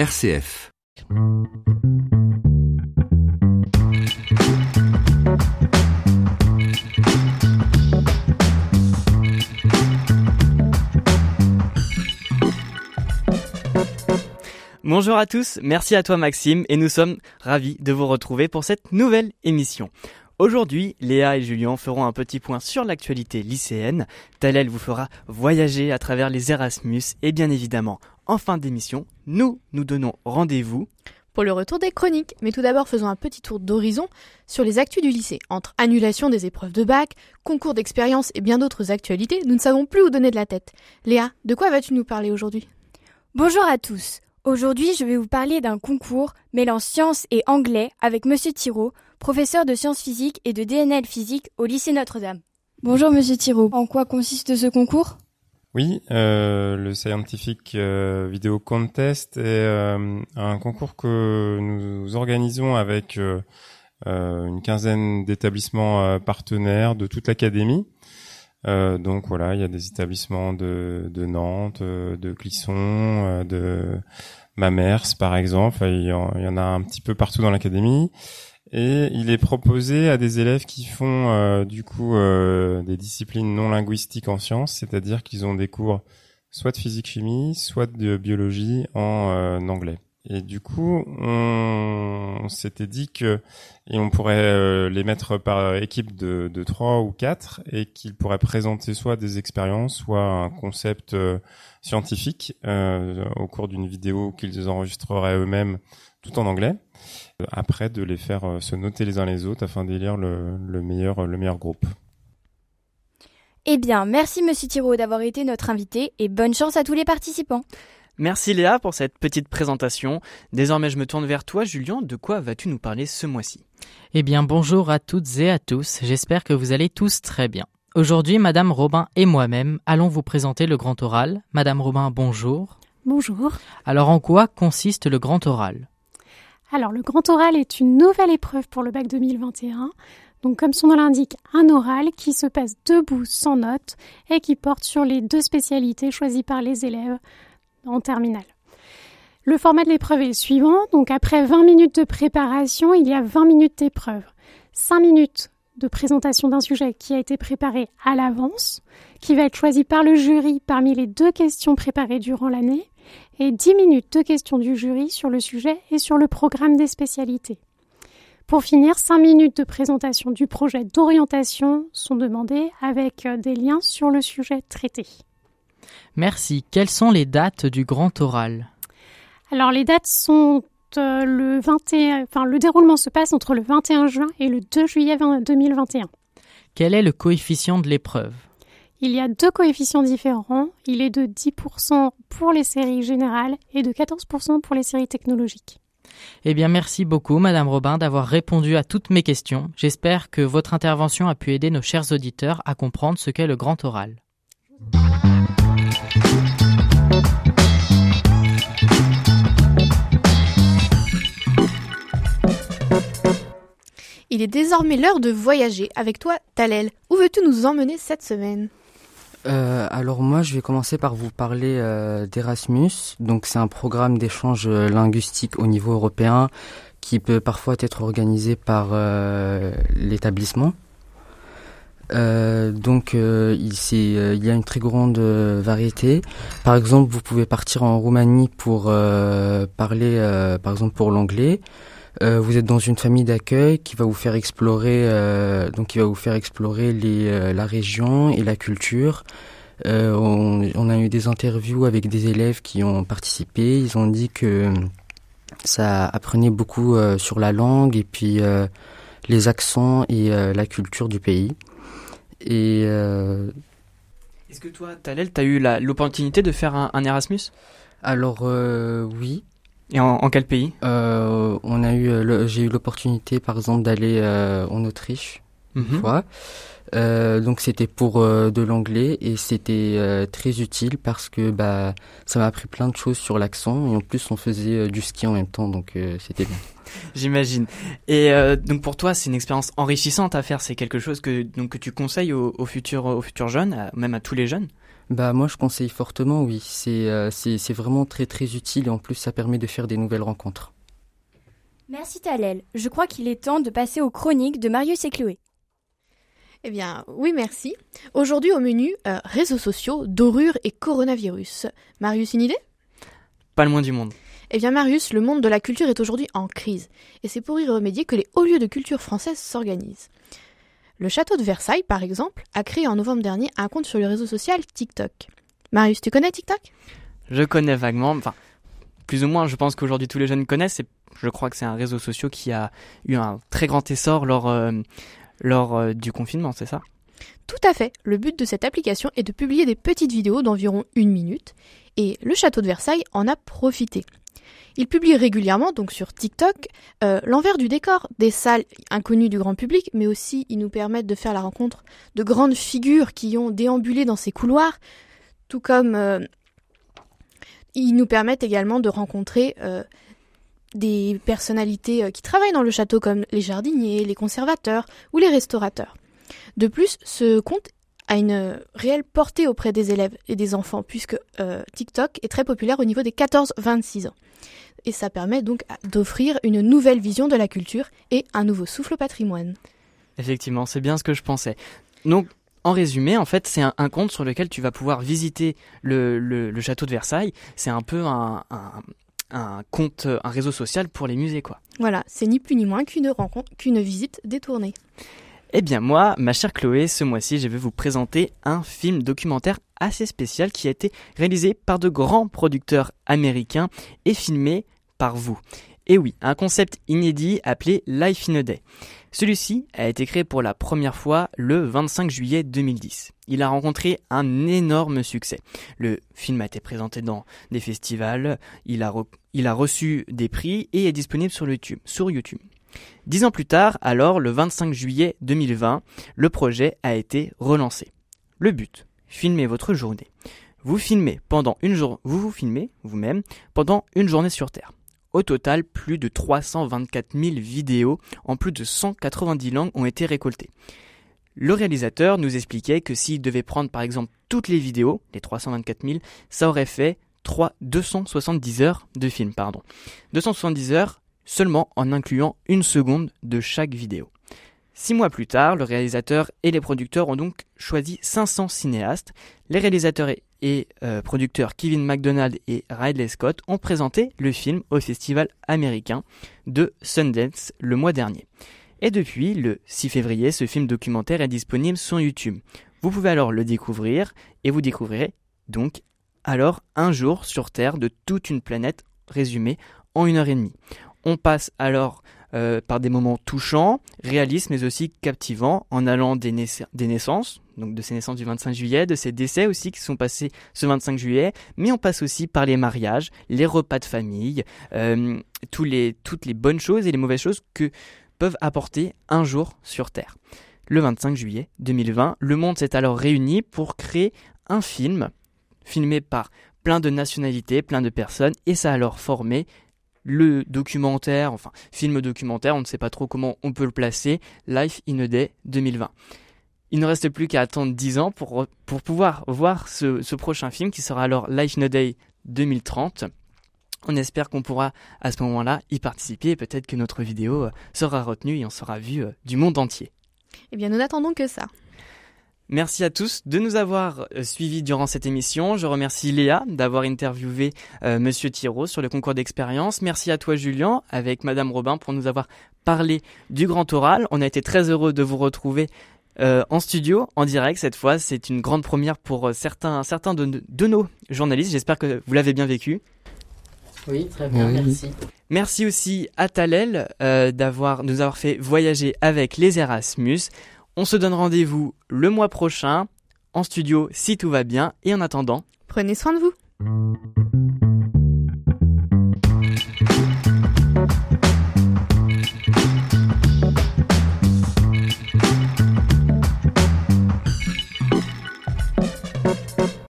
RCF. Bonjour à tous, merci à toi Maxime et nous sommes ravis de vous retrouver pour cette nouvelle émission. Aujourd'hui, Léa et Julien feront un petit point sur l'actualité lycéenne. Talel vous fera voyager à travers les Erasmus et bien évidemment, en fin d'émission, nous nous donnons rendez-vous pour le retour des chroniques. Mais tout d'abord, faisons un petit tour d'horizon sur les actus du lycée. Entre annulation des épreuves de bac, concours d'expérience et bien d'autres actualités, nous ne savons plus où donner de la tête. Léa, de quoi vas-tu nous parler aujourd'hui? Bonjour à tous. Aujourd'hui, je vais vous parler d'un concours mêlant sciences et anglais avec Monsieur Thiraud, professeur de sciences physiques et de DNL physique au lycée Notre-Dame. Bonjour Monsieur Thiraud. En quoi consiste ce concours? Oui, euh, le Scientific euh, Video Contest est euh, un concours que nous organisons avec euh, euh, une quinzaine d'établissements partenaires de toute l'académie. donc voilà, il y a des établissements de, de Nantes, de Clisson, de Mamers par exemple. Il y, en, il y en a un petit peu partout dans l'académie. Et il est proposé à des élèves qui font euh, du coup euh, des disciplines non linguistiques en sciences, c'est-à-dire qu'ils ont des cours soit de physique-chimie, soit de biologie en euh, anglais. Et du coup, on, s'était dit que et on pourrait les mettre par équipe de, de 3 ou quatre et qu'ils pourraient présenter soit des expériences, soit un concept scientifique au cours d'une vidéo qu'ils enregistreraient eux-mêmes tout en anglais. Après, de les faire euh, se noter les uns les autres afin d'élire le, le, meilleur, le meilleur groupe. Eh bien, merci Monsieur Thiraud d'avoir été notre invité et bonne chance à tous les participants. Merci Léa pour cette petite présentation. Désormais, je me tourne vers toi, Julien. De quoi vas-tu nous parler ce mois-ci? Eh bien, bonjour à toutes et à tous. J'espère que vous allez tous très bien. Aujourd'hui, Madame Robin et moi-même allons vous présenter le grand oral. Madame Robin, bonjour. Bonjour. Alors, en quoi consiste le grand oral? Alors, le grand oral est une nouvelle épreuve pour le bac 2021. Donc, comme son nom l'indique, un oral qui se passe debout sans notes et qui porte sur les deux spécialités choisies par les élèves en terminale. Le format de l'épreuve est le suivant. Donc, après 20 minutes de préparation, il y a 20 minutes d'épreuve. 5 minutes de présentation d'un sujet qui a été préparé à l'avance, qui va être choisi par le jury parmi les deux questions préparées durant l'année, et 10 minutes de questions du jury sur le sujet et sur le programme des spécialités. Pour finir, 5 minutes de présentation du projet d'orientation sont demandées avec euh, des liens sur le sujet traité. Merci. Quelles sont les dates du grand oral? Alors les dates sont euh, le 21, enfin le déroulement se passe entre le 21 juin et le 2 juillet 2021. Quel est le coefficient de l'épreuve? Il y a deux coefficients différents. Il est de 10% pour les séries générales et de 14% pour les séries technologiques. Eh bien, merci beaucoup, Madame Robin, d'avoir répondu à toutes mes questions. J'espère que votre intervention a pu aider nos chers auditeurs à comprendre ce qu'est le grand oral. Il est désormais l'heure de voyager avec toi, Talel. Où veux-tu nous emmener cette semaine? Euh, alors moi, je vais commencer par vous parler euh, d'Erasmus. Donc c'est un programme d'échange euh, linguistique au niveau européen qui peut parfois être organisé par euh, l'établissement. donc il, il, y a une très grande variété. Par exemple, vous pouvez partir en Roumanie pour parler, par exemple pour l'anglais. Vous êtes dans une famille d'accueil qui va vous faire explorer, donc qui va vous faire explorer les, la région et la culture. Euh, on, a eu des interviews avec des élèves qui ont participé. Ils ont dit que ça apprenait beaucoup euh, sur la langue et puis euh, les accents et la culture du pays. Et est-ce que toi, Talel, tu as eu l'opportunité de faire un, Erasmus? Alors oui. Et en, quel pays? On a eu, j'ai eu l'opportunité, par exemple, d'aller en Autriche une mhm. fois. Euh, donc c'était pour euh, de l'anglais et c'était euh, très utile parce que bah ça m'a appris plein de choses sur l'accent et en plus on faisait du ski en même temps donc c'était bien. J'imagine. Et donc pour toi c'est une expérience enrichissante à faire, c'est quelque chose que donc que tu conseilles aux, futurs aux futurs jeunes, même à tous les jeunes? Bah moi je conseille fortement oui, c'est c'est vraiment très très utile et en plus ça permet de faire des nouvelles rencontres. Merci Talel, je crois qu'il est temps de passer aux chroniques de Marius et Chloé. Eh bien, oui, merci. Aujourd'hui au menu, réseaux sociaux, dorure et coronavirus. Marius, une idée? Pas le moins du monde. Eh bien Marius, le monde de la culture est aujourd'hui en crise, et c'est pour y remédier que les hauts lieux de culture française s'organisent. Le château de Versailles, par exemple, a créé en novembre dernier un compte sur le réseau social TikTok. Marius, tu connais TikTok? Je connais vaguement, enfin, plus ou moins, je pense qu'aujourd'hui tous les jeunes connaissent, je crois que c'est un réseau social qui a eu un très grand essor lors, euh, euh, du confinement, c'est ça? Tout à fait. Le but de cette application est de publier des petites vidéos d'environ une minute, et le château de Versailles en a profité. Il publie régulièrement, donc sur TikTok, euh, l'envers du décor des salles inconnues du grand public, mais aussi ils nous permettent de faire la rencontre de grandes figures qui ont déambulé dans ces couloirs, tout comme euh, ils nous permettent également de rencontrer euh, des personnalités qui travaillent dans le château comme les jardiniers, les conservateurs ou les restaurateurs. De plus, ce compte a une réelle portée auprès des élèves et des enfants, puisque TikTok est très populaire au niveau des 14-26 ans et ça permet donc d'offrir une nouvelle vision de la culture et un nouveau souffle au patrimoine. Effectivement, c'est bien ce que je pensais. Donc, en résumé, en fait, c'est un, compte sur lequel tu vas pouvoir visiter le, château de Versailles. C'est un peu un, un, compte, un réseau social pour les musées, quoi. Voilà, c'est ni plus ni moins qu'une rencontre, qu'une visite détournée. Eh bien moi, ma chère Chloé, ce mois-ci, je vais vous présenter un film documentaire assez spécial qui a été réalisé par de grands producteurs américains et filmé par vous. Et oui, un concept inédit appelé Life in a Day. Celui-ci a été créé pour la première fois le 25 juillet 2010. Il a rencontré un énorme succès. Le film a été présenté dans des festivals, il a, reçu des prix et est disponible. Sur YouTube. Dix ans plus tard, alors le 25 juillet 2020, le projet a été relancé. Le but, filmer votre journée. Vous filmez pendant une journée, vous filmez vous-même pendant une journée sur Terre. Au total, plus de 324 000 vidéos en plus de 190 langues ont été récoltées. Le réalisateur nous expliquait que s'il devait prendre par exemple toutes les vidéos, les 324 000, ça aurait fait 3, 270 heures de film. Pardon. 270 heures seulement en incluant une seconde de chaque vidéo. Six mois plus tard, le réalisateur et les producteurs ont donc choisi 500 cinéastes. Les réalisateurs et, euh, producteurs Kevin McDonald et Ridley Scott ont présenté le film au festival américain de Sundance le mois dernier. Et depuis le 6 février, ce film documentaire est disponible sur YouTube. Vous pouvez alors le découvrir et vous découvrirez donc alors un jour sur Terre de toute une planète résumée en une heure et demie. On passe alors euh, par des moments touchants, réalistes mais aussi captivants, en allant des, naissances, donc de ces naissances du 25 juillet, de ces décès aussi qui sont passés ce 25 juillet, mais on passe aussi par les mariages, les repas de famille, euh, toutes les bonnes choses et les mauvaises choses que peuvent apporter un jour sur Terre. Le 25 juillet 2020, le monde s'est alors réuni pour créer un film filmé par plein de nationalités, plein de personnes, et ça a alors formé le documentaire, enfin film documentaire, on ne sait pas trop comment on peut le placer, Life in a Day 2020. Il ne reste plus qu'à attendre 10 ans pour, pour pouvoir voir ce, ce, prochain film qui sera alors Life in a Day 2030. On espère qu'on pourra à ce moment-là y participer et peut-être que notre vidéo euh, sera retenue et on sera vu euh, du monde entier. Eh bien, nous n'attendons que ça. Merci à tous de nous avoir euh, suivis durant cette émission. Je remercie Léa d'avoir interviewé euh, Monsieur Thiraud sur le concours d'expérience. Merci à toi Julien avec Madame Robin pour nous avoir parlé du grand oral. On a été très heureux de vous retrouver euh, en studio, en direct cette fois. C'est une grande première pour certains, certains de, nos journalistes. J'espère que vous l'avez bien vécu. Oui, très bien, merci. Merci aussi à Talel d'avoir nous avoir fait voyager avec les Erasmus. On se donne rendez-vous le mois prochain en studio si tout va bien et en attendant, prenez soin de vous.